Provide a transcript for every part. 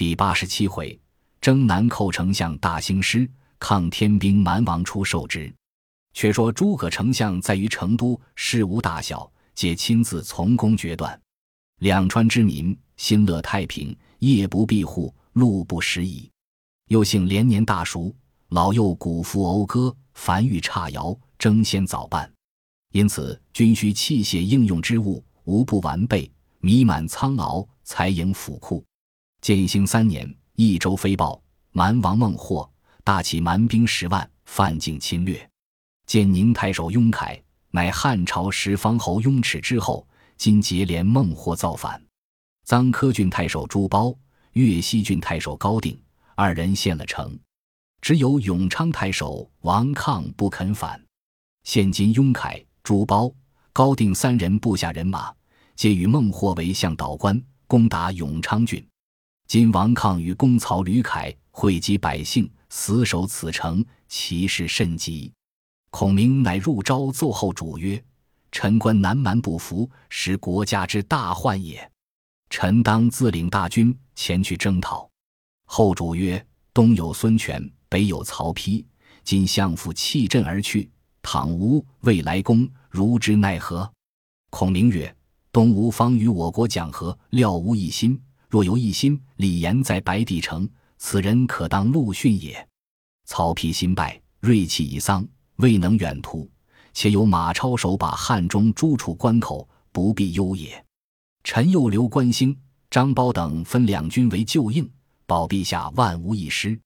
第八十七回，征南寇丞相大兴师，抗天兵蛮王出受之。却说诸葛丞相在于成都，事无大小，皆亲自从公决断。两川之民心乐太平，夜不闭户，路不拾遗。又幸连年大熟，老幼鼓服讴歌，凡遇差摇，争先早办。因此军需器械应用之物无不完备，弥满仓廒，财盈府库。建兴三年，益州飞报，蛮王孟获大起蛮兵十万，犯境侵略。建宁太守雍凯乃汉朝十方侯雍齿之后，今结连孟获造反。臧科郡太守朱褒、越西郡太守高定二人献了城，只有永昌太守王抗不肯反。现今雍凯。朱褒、高定三人部下人马，皆与孟获为向导官，攻打永昌郡。今王抗与公曹吕凯汇集百姓，死守此城，其势甚急。孔明乃入朝奏后主曰：“臣观南蛮不服，实国家之大患也。臣当自领大军前去征讨。”后主曰：“东有孙权，北有曹丕，今相父弃阵而去。”倘无未来攻，如之奈何？孔明曰：“东吴方与我国讲和，料无一心。若有一心，李严在白帝城，此人可当陆逊也。曹丕新败，锐气已丧，未能远图。且有马超守把汉中诸处关口，不必忧也。臣又留关兴、张苞等分两军为救应，保陛下万无一失。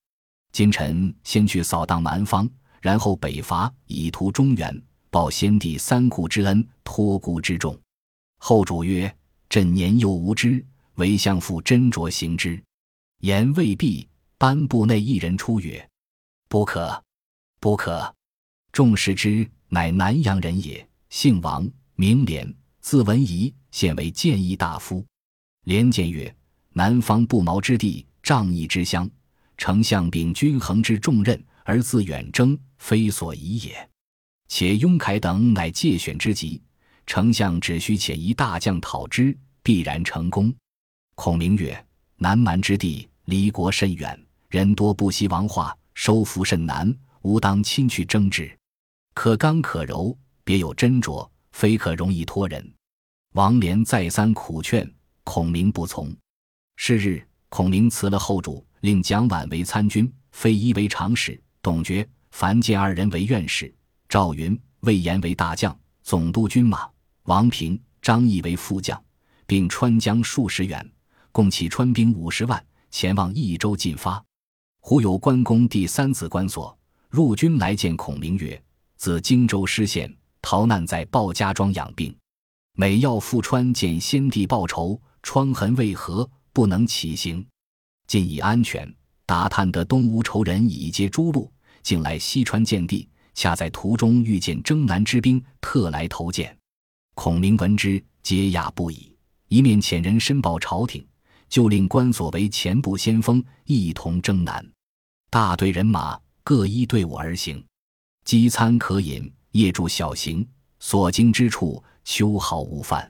今臣先去扫荡蛮方。”然后北伐，以图中原，报先帝三顾之恩，托孤之重。后主曰：“朕年幼无知，唯相父斟酌行之。”言未毕，班部内一人出曰：“不可，不可！众视之，乃南阳人也，姓王，名廉，字文仪，现为谏议大夫。”廉谏曰：“南方不毛之地，仗义之乡，丞相秉均衡之重任。”而自远征，非所宜也。且雍凯等乃借选之极，丞相只需遣一大将讨之，必然成功。孔明曰：“南蛮之地，离国甚远，人多不习王化，收服甚难。吾当亲去征之。可刚可柔，别有斟酌，非可容易托人。”王连再三苦劝，孔明不从。是日，孔明辞了后主，令蒋琬为参军，费祎为长史。董厥、樊建二人为院士，赵云、魏延为大将，总督军马；王平、张翼为副将，并川江数十员，共起川兵五十万，前往益州进发。忽有关公第三子关索入军来见孔明曰：“自荆州失陷，逃难在鲍家庄养病，每要赴川见先帝报仇，疮痕为何不能起行？今已安全，打探得东吴仇人已接诸路。”竟来西川见地，恰在途中遇见征南之兵，特来投见。孔明闻之，惊讶不已，一面遣人申报朝廷，就令关索为前部先锋，一同征南。大队人马各依队伍而行，饥餐可饮，夜住小行，所经之处秋毫无犯。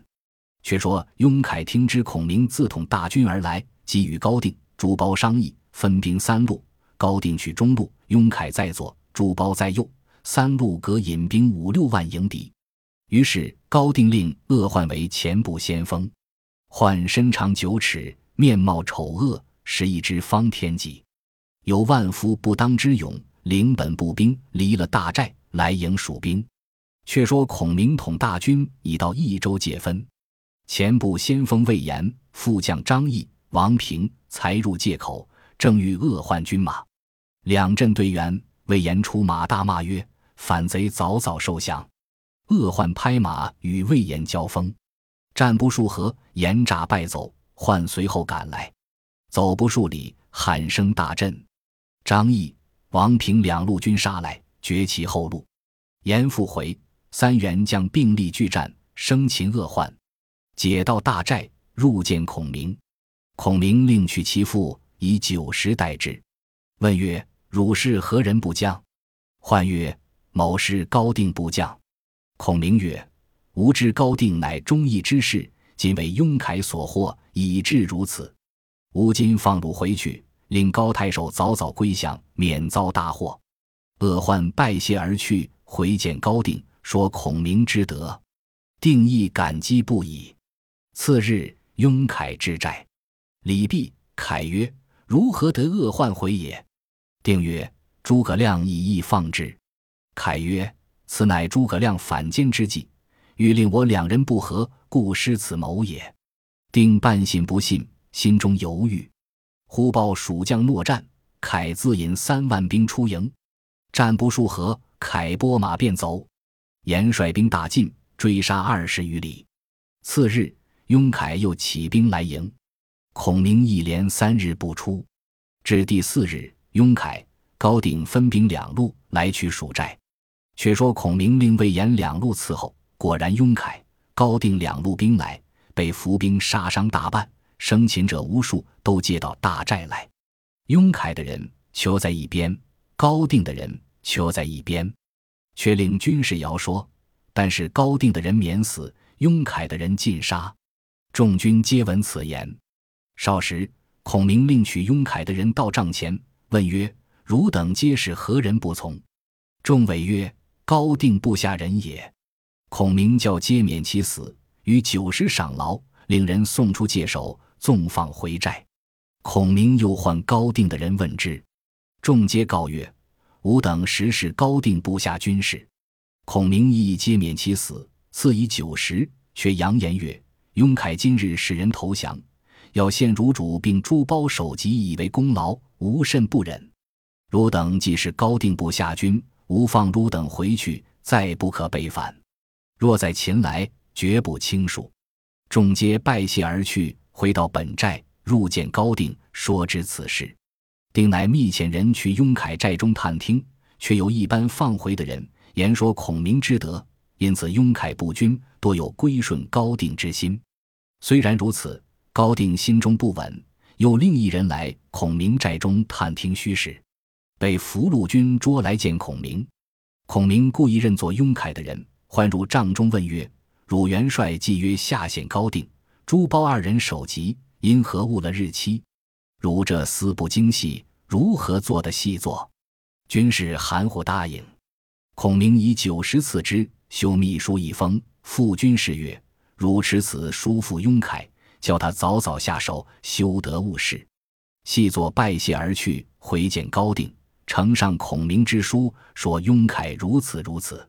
却说雍凯听知孔明自统大军而来，即与高定、朱褒商议，分兵三路。高定去中路，雍凯在左，朱褒在右，三路各引兵五六万迎敌。于是高定令鄂焕为前部先锋。焕身长九尺，面貌丑恶，是一只方天戟，有万夫不当之勇，领本部兵离了大寨来迎蜀兵。却说孔明统大军已到益州界分，前部先锋魏延、副将张翼、王平才入界口。正遇恶换军马，两阵对员，魏延出马大骂曰：“反贼早早受降！”恶换拍马与魏延交锋，战不数合，延诈败走。换随后赶来，走不数里，喊声大震。张翼、王平两路军杀来，绝其后路。严复回，三员将并力拒战，生擒恶患，解到大寨，入见孔明。孔明令取其父。以九十代之，问曰：“汝是何人部将？”唤曰：“某是高定部将。”孔明曰：“吾知高定乃忠义之士，今为雍凯所获，以致如此。”吾今放汝回去，令高太守早早归降，免遭大祸。”恶患拜谢而去，回见高定，说孔明之德，定亦感激不已。次日，雍凯之寨，礼毕，凯曰：“如何得恶患回也？”定曰：“诸葛亮以义放之。”凯曰：“此乃诸葛亮反间之计，欲令我两人不和，故失此谋也。”定半信不信，心中犹豫。忽报蜀将诺战，凯自引三万兵出营。战不数合，凯拨马便走。严率兵大进，追杀二十余里。次日，雍凯又起兵来迎，孔明一连三日不出。至第四日，雍凯、高定分兵两路来取蜀寨。却说孔明令魏延两路伺候，果然雍凯、高定两路兵来，被伏兵杀伤大半，生擒者无数，都接到大寨来。雍凯的人囚在一边，高定的人。囚在一边，却令军士谣说：但是高定的人免死，雍凯的人尽杀。众军皆闻此言。少时，孔明令取雍凯的人到帐前，问曰：“汝等皆是何人？不从？”众委曰：“高定部下人也。”孔明叫皆免其死，与九十赏劳，令人送出界首，纵放回寨。孔明又唤高定的人问之，众皆告曰。吾等实是高定部下军士，孔明亦皆免其死，赐以九十。却扬言曰：“雍凯今日使人投降，要献汝主并诸包首级以为功劳，无甚不忍。汝等既是高定部下军，吾放汝等回去，再不可背反。若在秦来，绝不轻恕。”众皆拜谢而去，回到本寨，入见高定，说知此事。定乃密遣人去雍凯寨中探听，却有一般放回的人言说孔明之德，因此雍凯部军多有归顺高定之心。虽然如此，高定心中不稳，又另一人来孔明寨中探听虚实，被俘虏军捉来见孔明。孔明故意认作雍凯的人，唤入帐中问曰：“汝元帅既约下献高定、朱褒二人首级，因何误了日期？”如这思不精细，如何做的细作？军士含糊答应。孔明以九十赐之，修密书一封，复军士曰：“汝持此书付雍凯，叫他早早下手，休得误事。”细作拜谢而去，回见高定，呈上孔明之书，说雍凯如此如此。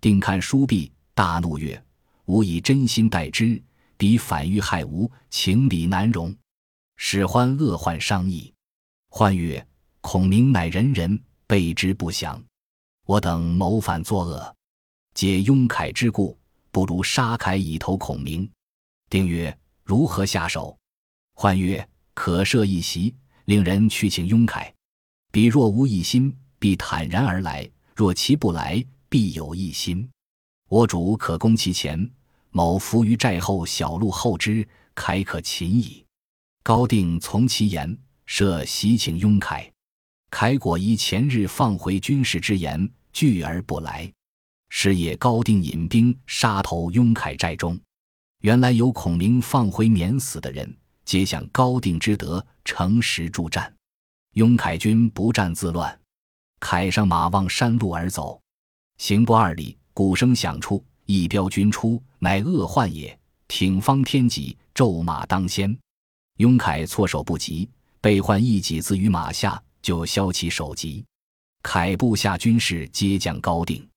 定看书毕，大怒曰：“吾以真心待之，彼反欲害吾，情理难容。”使欢恶患商议，欢曰：“孔明乃仁人，备之不祥。我等谋反作恶，解雍凯之故，不如杀凯以投孔明。”定曰：“如何下手？”欢曰：“可设一席，令人去请雍凯。彼若无一心，必坦然而来；若其不来，必有一心。我主可攻其前，某伏于寨后，小路后之，凯可擒矣。”高定从其言，设席请雍凯。凯果依前日放回军士之言，拒而不来。是夜，高定引兵杀投雍凯寨中。原来有孔明放回免死的人，皆向高定之德，诚实助战。雍凯军不战自乱，凯上马望山路而走，行不二里，鼓声响处，一彪军出，乃恶患也。挺方天戟，骤马当先。雍凯措手不及，被唤一戟子于马下，就削其首级。凯部下军士皆将高定，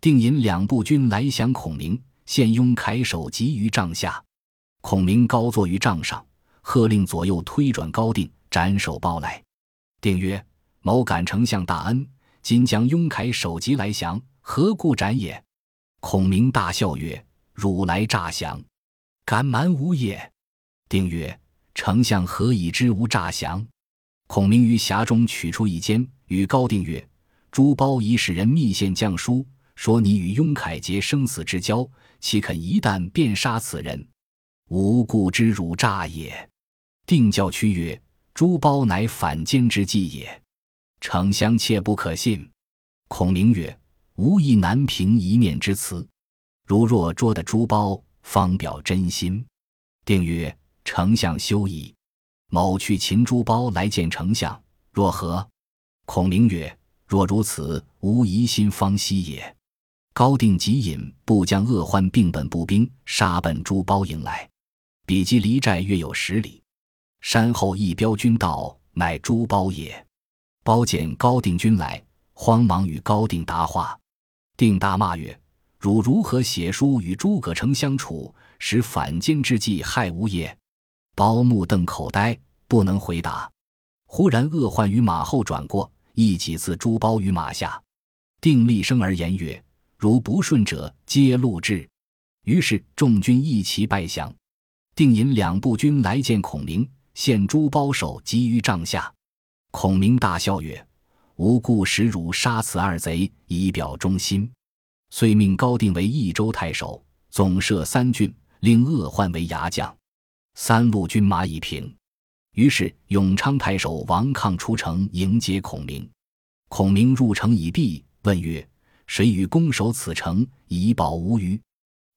定引两部军来降孔明，献雍凯首级于帐下。孔明高坐于帐上，喝令左右推转高定，斩首包来。定曰：“某感丞相大恩，今将雍凯首级来降，何故斩也？”孔明大笑曰：“汝来诈降，敢瞒吾也？”定曰。丞相何以知吾诈降？孔明于匣中取出一笺，与高定曰：“朱褒已使人密献降书，说你与雍凯结生死之交，岂肯一旦便杀此人？吾故知汝诈也。”定教屈曰：“朱褒乃反间之计也，丞相切不可信。”孔明曰：“吾意难凭一面之词，如若捉得朱包，方表真心。”定曰。丞相休矣。某去擒珠包来见丞相，若何？”孔明曰：“若如此，无疑心方息也。”高定即引部将恶患并本步兵杀奔朱包营来，比及离寨约有十里。山后一彪军到，乃朱包也。包见高定军来，慌忙与高定答话。定大骂曰：“汝如何写书与诸葛丞相处，使反间之计害吾也？”包目瞪口呆，不能回答。忽然恶患于马后转过，一戟自朱包于马下。定厉声而言曰：“如不顺者，皆戮之。”于是众军一齐拜降。定引两部军来见孔明。献朱包首击于帐下，孔明大笑曰：“无故使汝杀此二贼，以表忠心。”遂命高定为益州太守，总摄三郡，令鄂患为牙将。三路军马已平，于是永昌太守王抗出城迎接孔明。孔明入城已毕，问曰：“谁与攻守此城，以保无虞？”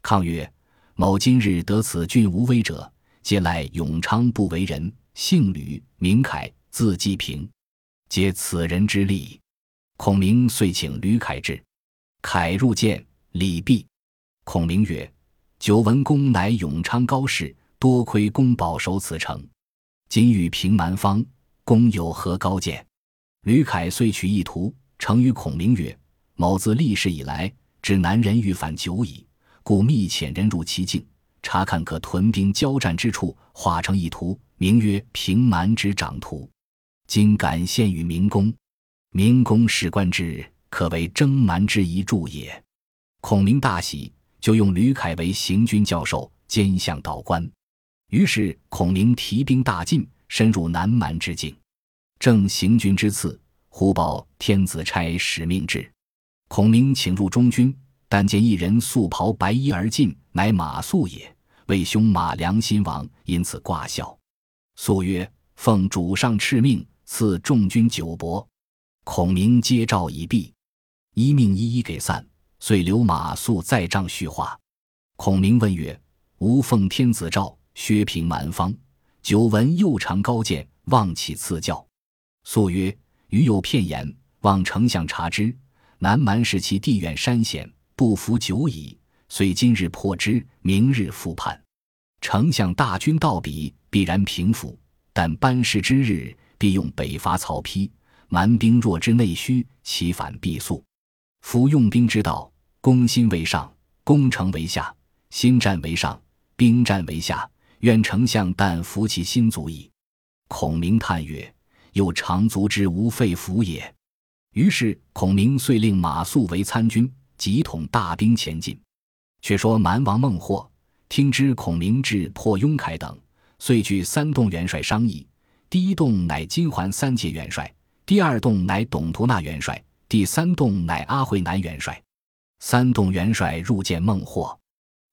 抗曰：“某今日得此郡无危者。”皆赖永昌不为人，姓吕，名凯，字季平，皆此人之力。孔明遂请吕凯至，凯入见，礼毕。孔明曰：“久闻公乃永昌高士，多亏公保守此城，今欲平蛮方，公有何高见？”吕凯遂取一图，呈与孔明曰：“某自立世以来，知南人欲反久矣，故密遣人入其境。”查看可屯兵交战之处，画成一图，名曰《平蛮之掌图》。今感献与明公，明公视观之，可为征蛮之一助也。孔明大喜，就用吕凯为行军教授，兼向导官。于是孔明提兵大进，深入南蛮之境。正行军之次，忽报天子差使命至。孔明请入中军，但见一人素袍白衣而进，乃马谡也。为兄马良心亡，因此挂孝。素曰：“奉主上敕命，赐众军酒帛。”孔明接诏已毕，一命一一给散，遂留马谡在帐叙话。孔明问曰：“吾奉天子诏，削平蛮方，久闻右长高见，望起赐教。”素曰：“余有片言，望丞相察之。南蛮时其地远山险，不服久矣。”虽今日破之，明日复叛。丞相大军到彼，必然平复。但班师之日，必用北伐曹丕。蛮兵若知内虚，其反必速。夫用兵之道，攻心为上，攻城为下；心战为上，兵战为下。愿丞相但服其心足矣。孔明叹曰：“又长足之无废服也。”于是孔明遂令马谡为参军，即统大兵前进。却说蛮王孟获听知孔明至破雍凯等，遂据三洞元帅商议。第一洞乃金环三杰元帅，第二洞乃董图那元帅，第三洞乃阿惠南元帅。三洞元帅入见孟获，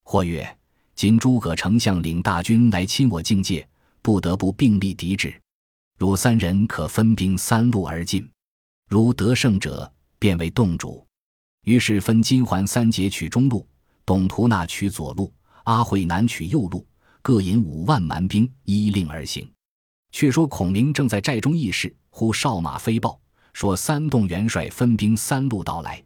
或曰：“今诸葛丞相领大军来侵我境界，不得不并力敌之。汝三人可分兵三路而进，如得胜者，便为洞主。”于是分金环三杰取中路。董图那取左路，阿惠南取右路，各引五万蛮兵依令而行。却说孔明正在寨中议事，忽哨马飞报，说三洞元帅分兵三路到来。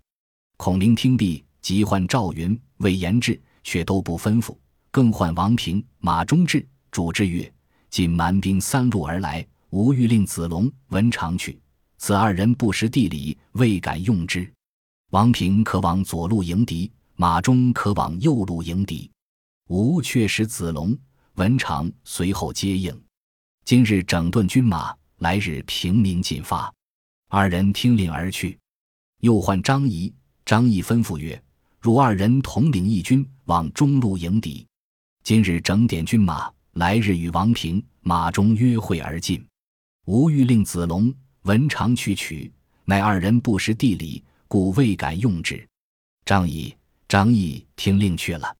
孔明听毕，即唤赵云、魏延志，却都不吩咐，更唤王平、马忠志，主之曰：“今蛮兵三路而来，吾欲令子龙、文长去，此二人不识地理，未敢用之。王平可往左路迎敌。”马忠可往右路迎敌，吾却使子龙、文长随后接应。今日整顿军马，来日平民进发。二人听令而去。又唤张仪，张仪吩咐曰：“汝二人统领一军，往中路迎敌。今日整点军马，来日与王平、马忠约会而进。吾欲令子龙、文长去取，乃二人不识地理，故未敢用之。”张仪。张毅听令去了。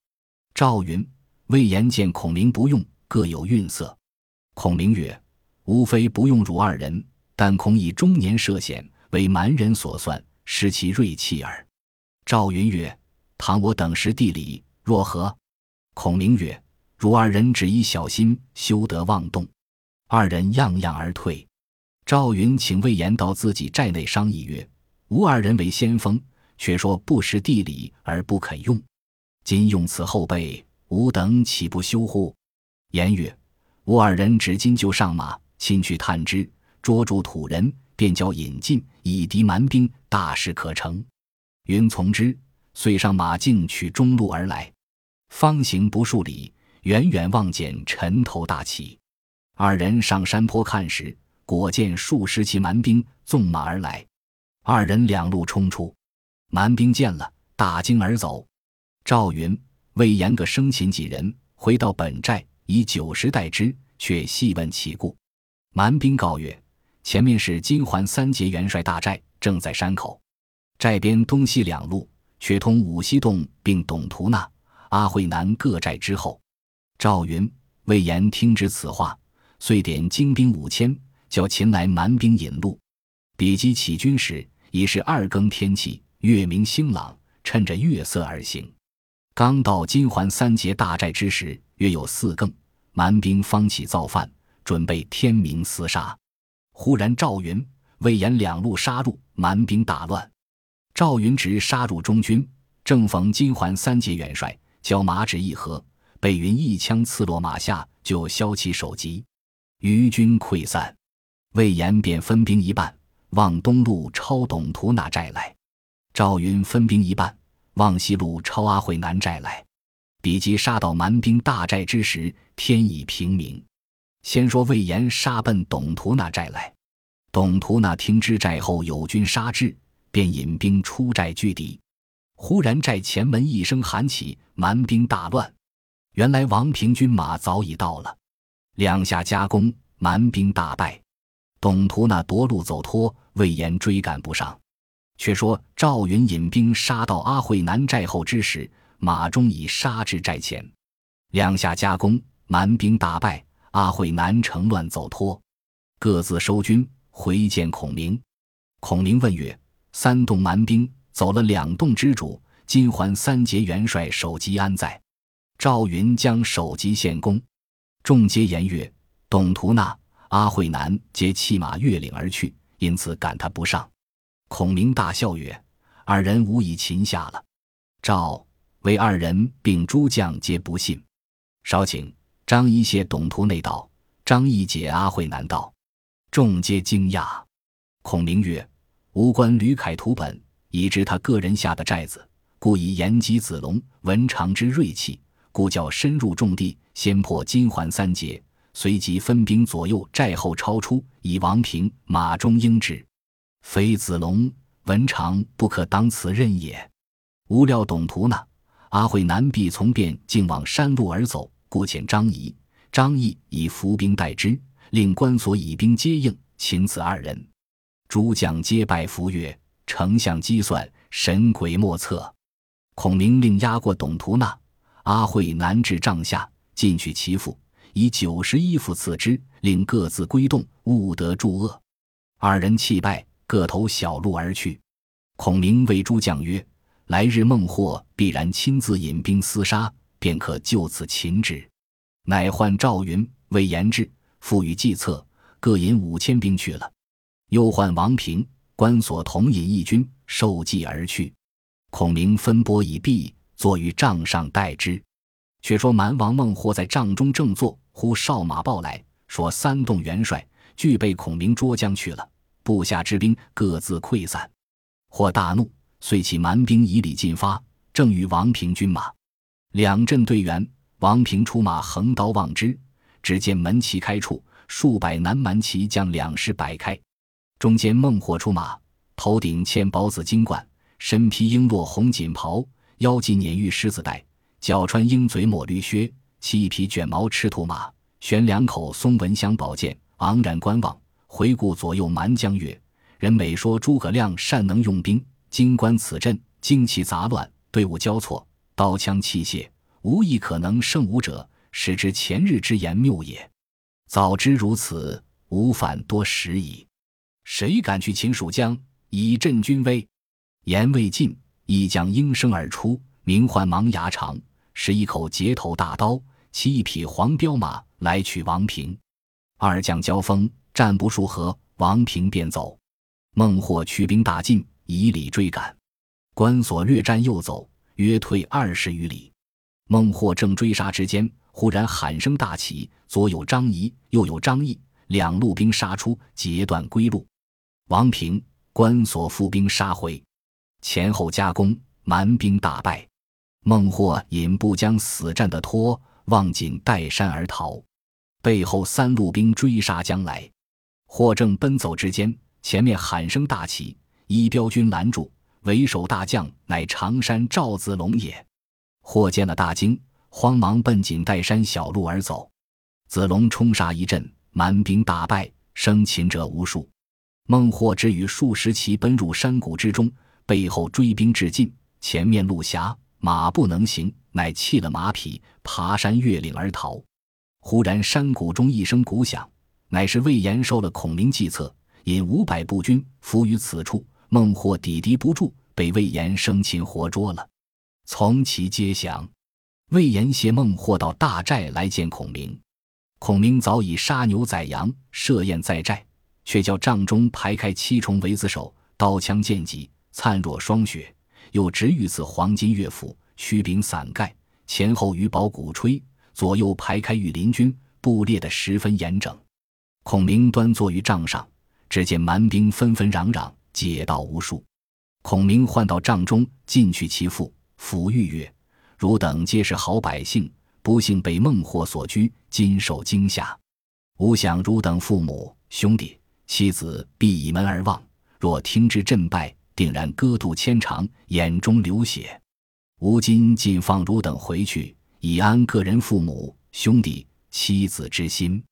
赵云、魏延见孔明不用，各有愠色。孔明曰：“吾非不用汝二人，但恐以中年涉险，为蛮人所算，失其锐气耳。”赵云曰：“倘我等识地理，若何？”孔明曰：“汝二人只宜小心，休得妄动。”二人样样而退。赵云请魏延到自己寨内商议曰：“吾二人为先锋，却说不识地理而不肯用，今用此后辈，吾等岂不羞乎？”言曰：“吾二人只今就上马，亲去探之，捉住土人，便交引进，以敌蛮兵，大事可成。”云从之，遂上马径取中路而来。方行不数里，远远望见尘头大起。二人上山坡看时，果见数十骑蛮兵纵马而来。二人两路冲出，蛮兵见了，大惊而走。赵云、魏延各生擒几人，回到本寨，以九十待之，却细问其故。蛮兵告曰：“前面是金环三杰元帅大寨，正在山口。”寨边东西两路，却通五溪洞，并董图那、阿慧南各寨之后。赵云、魏延听知此话，遂点精兵五千，叫秦来蛮兵引路。比及起军时，已是二更天气，月明星朗，趁着月色而行。刚到金环三杰大寨之时，约有四更，蛮兵方起造反，准备天明厮杀。忽然赵云、魏延两路杀入，蛮兵大乱。赵云直杀入中军，正逢金环三杰元帅交马指一合，被云一枪刺落马下，就削其首级，余军溃散。魏延便分兵一半，往东路抄董图那寨来；赵云分兵一半，往西路抄阿慧南寨来。比及杀到蛮兵大寨之时，天已平明。先说魏延杀奔董图那寨来，董图那听知寨后有军杀至。便引兵出寨拒敌，忽然寨前门一声喊起，蛮兵大乱。原来王平军马早已到了，两下夹攻，蛮兵大败。董图那夺路走脱，魏延追赶不上。却说赵云引兵杀到阿慧南寨后之时，马忠已杀至寨前，两下夹攻，蛮兵大败。阿惠南城乱走脱，各自收军回见孔明。孔明问曰。三洞蛮兵走了两洞之主，金环三杰元帅首级安在？赵云将首级献功，众皆言曰：“董图那、阿惠南皆弃马越岭而去，因此赶他不上。”孔明大笑曰：“二人无以擒下了。”赵、为二人并诸将皆不信。少顷，张仪谢董图内道，张仪解阿慧南道，众皆惊讶。孔明曰。吾观吕凯图本，已知他个人下的寨子，故以延吉子龙、文长之锐气，故叫深入重地，先破金环三杰，随即分兵左右寨后超出，以王平、马忠应之。非子龙、文长不可当此任也。无料董图呢、阿慧南必从便，竟往山路而走，故遣张仪、张毅以伏兵待之，令关索以兵接应，擒此二人。诸将皆拜伏曰：“丞相机算，神鬼莫测。”孔明令押过董图那、阿慧南至帐下，进去其父，以九十衣服赐之，令各自归洞，勿得助恶。二人弃拜，各投小路而去。孔明谓诸将曰：“来日孟获必然亲自引兵厮杀，便可就此擒之。”乃唤赵云、魏延志，赋予计策，各引五千兵去了。又唤王平、关索同引一军，受计而去。孔明分拨已毕，坐于帐上待之。却说蛮王孟获在帐中正坐，忽哨马报来说：三洞元帅俱被孔明捉将去了，部下之兵各自溃散。或大怒，遂起蛮兵以礼进发，正与王平军马。两阵对员，王平出马横刀望之，只见门旗开处，数百南蛮骑将两师摆开。中间孟获出马，头顶嵌宝紫金冠，身披璎珞红锦袍，腰系碾玉狮子带，脚穿鹰嘴抹绿靴，骑一匹卷毛赤兔马，悬两口松纹香宝剑，昂然观望，回顾左右蛮将曰：“人美说诸葛亮善能用兵，今观此阵，旌旗杂乱，队伍交错，刀枪器械无一可能胜吾者，使之前日之言谬也。早知如此，吾反多时矣。”谁敢去秦蜀江以振军威？言未尽，一将应声而出，名唤芒牙长，使一口截头大刀，骑一匹黄骠马来取王平。二将交锋，战不数合，王平便走。孟获驱兵大进，以礼追赶。关索略战又走，约退二十余里。孟获正追杀之间，忽然喊声大起，左有张仪，右有张翼，两路兵杀出，截断归路。王平、关索复兵杀回，前后夹攻，蛮兵大败。孟获引步将死战的托，望紧带山而逃。背后三路兵追杀将来，获正奔走之间，前面喊声大起，一彪军拦住，为首大将乃常山赵子龙也。霍见了大惊，慌忙奔锦带山小路而走。子龙冲杀一阵，蛮兵大败，生擒者无数。孟获只与数十骑奔入山谷之中，背后追兵至近，前面路狭，马不能行，乃弃了马匹，爬山越岭而逃。忽然山谷中一声鼓响，乃是魏延受了孔明计策，引五百步军伏于此处。孟获抵敌不住，被魏延生擒活捉了。从其皆降。魏延携孟获到大寨来见孔明。孔明早已杀牛宰羊，设宴在寨，却叫帐中排开七重围子手，刀枪剑戟灿若霜雪，又执御赐黄金乐府，曲柄伞盖，前后鱼宝鼓吹。左右排开御林军，布列得十分严整。孔明端坐于帐上，只见蛮兵纷纷攘攘，劫道无数。孔明唤到帐中，进去其父，抚玉曰：“汝等皆是好百姓，不幸被孟获所拘，今受惊吓。吾想汝等父母、兄弟、妻子必倚门而望，若听之阵败，定然割肚牵肠，眼中流血。吾今尽放汝等回去。”以安个人父母、兄弟、妻子之心。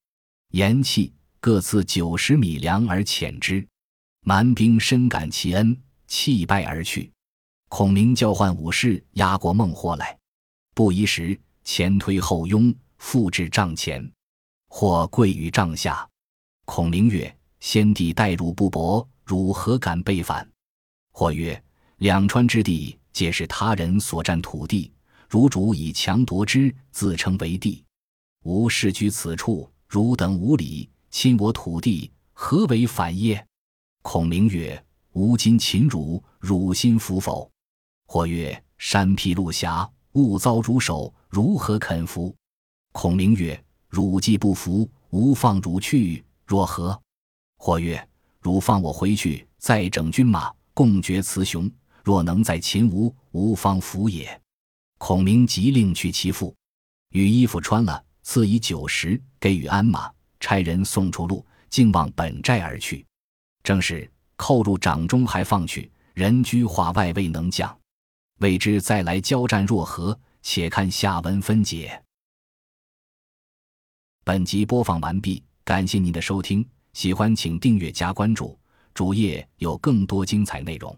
言讫，各赐九十米粮而遣之。蛮兵深感其恩，弃败而去。孔明叫唤武士压过孟获来，不一时，前推后拥，复至帐前。或跪于帐下。孔明曰：“先帝待汝不薄，汝何敢背反？”或曰：“两川之地，皆是他人所占土地。”汝主以强夺之，自称为帝。吾世居此处，汝等无礼，侵我土地，何为反耶？孔明曰：“吾今擒汝，汝心服否？”或曰：“山僻路狭，误遭汝手，如何肯服？”孔明曰：“汝既不服，吾放汝去，若何？”或曰：“汝放我回去，再整军马，共决雌雄。若能再擒吾，吾方服也。”孔明即令去其父，与衣服穿了，赐以酒食，给予鞍马，差人送出路，径往本寨而去。正是扣入掌中还放去，人居化外未能降。未知再来交战若何？且看下文分解。本集播放完毕，感谢您的收听，喜欢请订阅加关注，主页有更多精彩内容。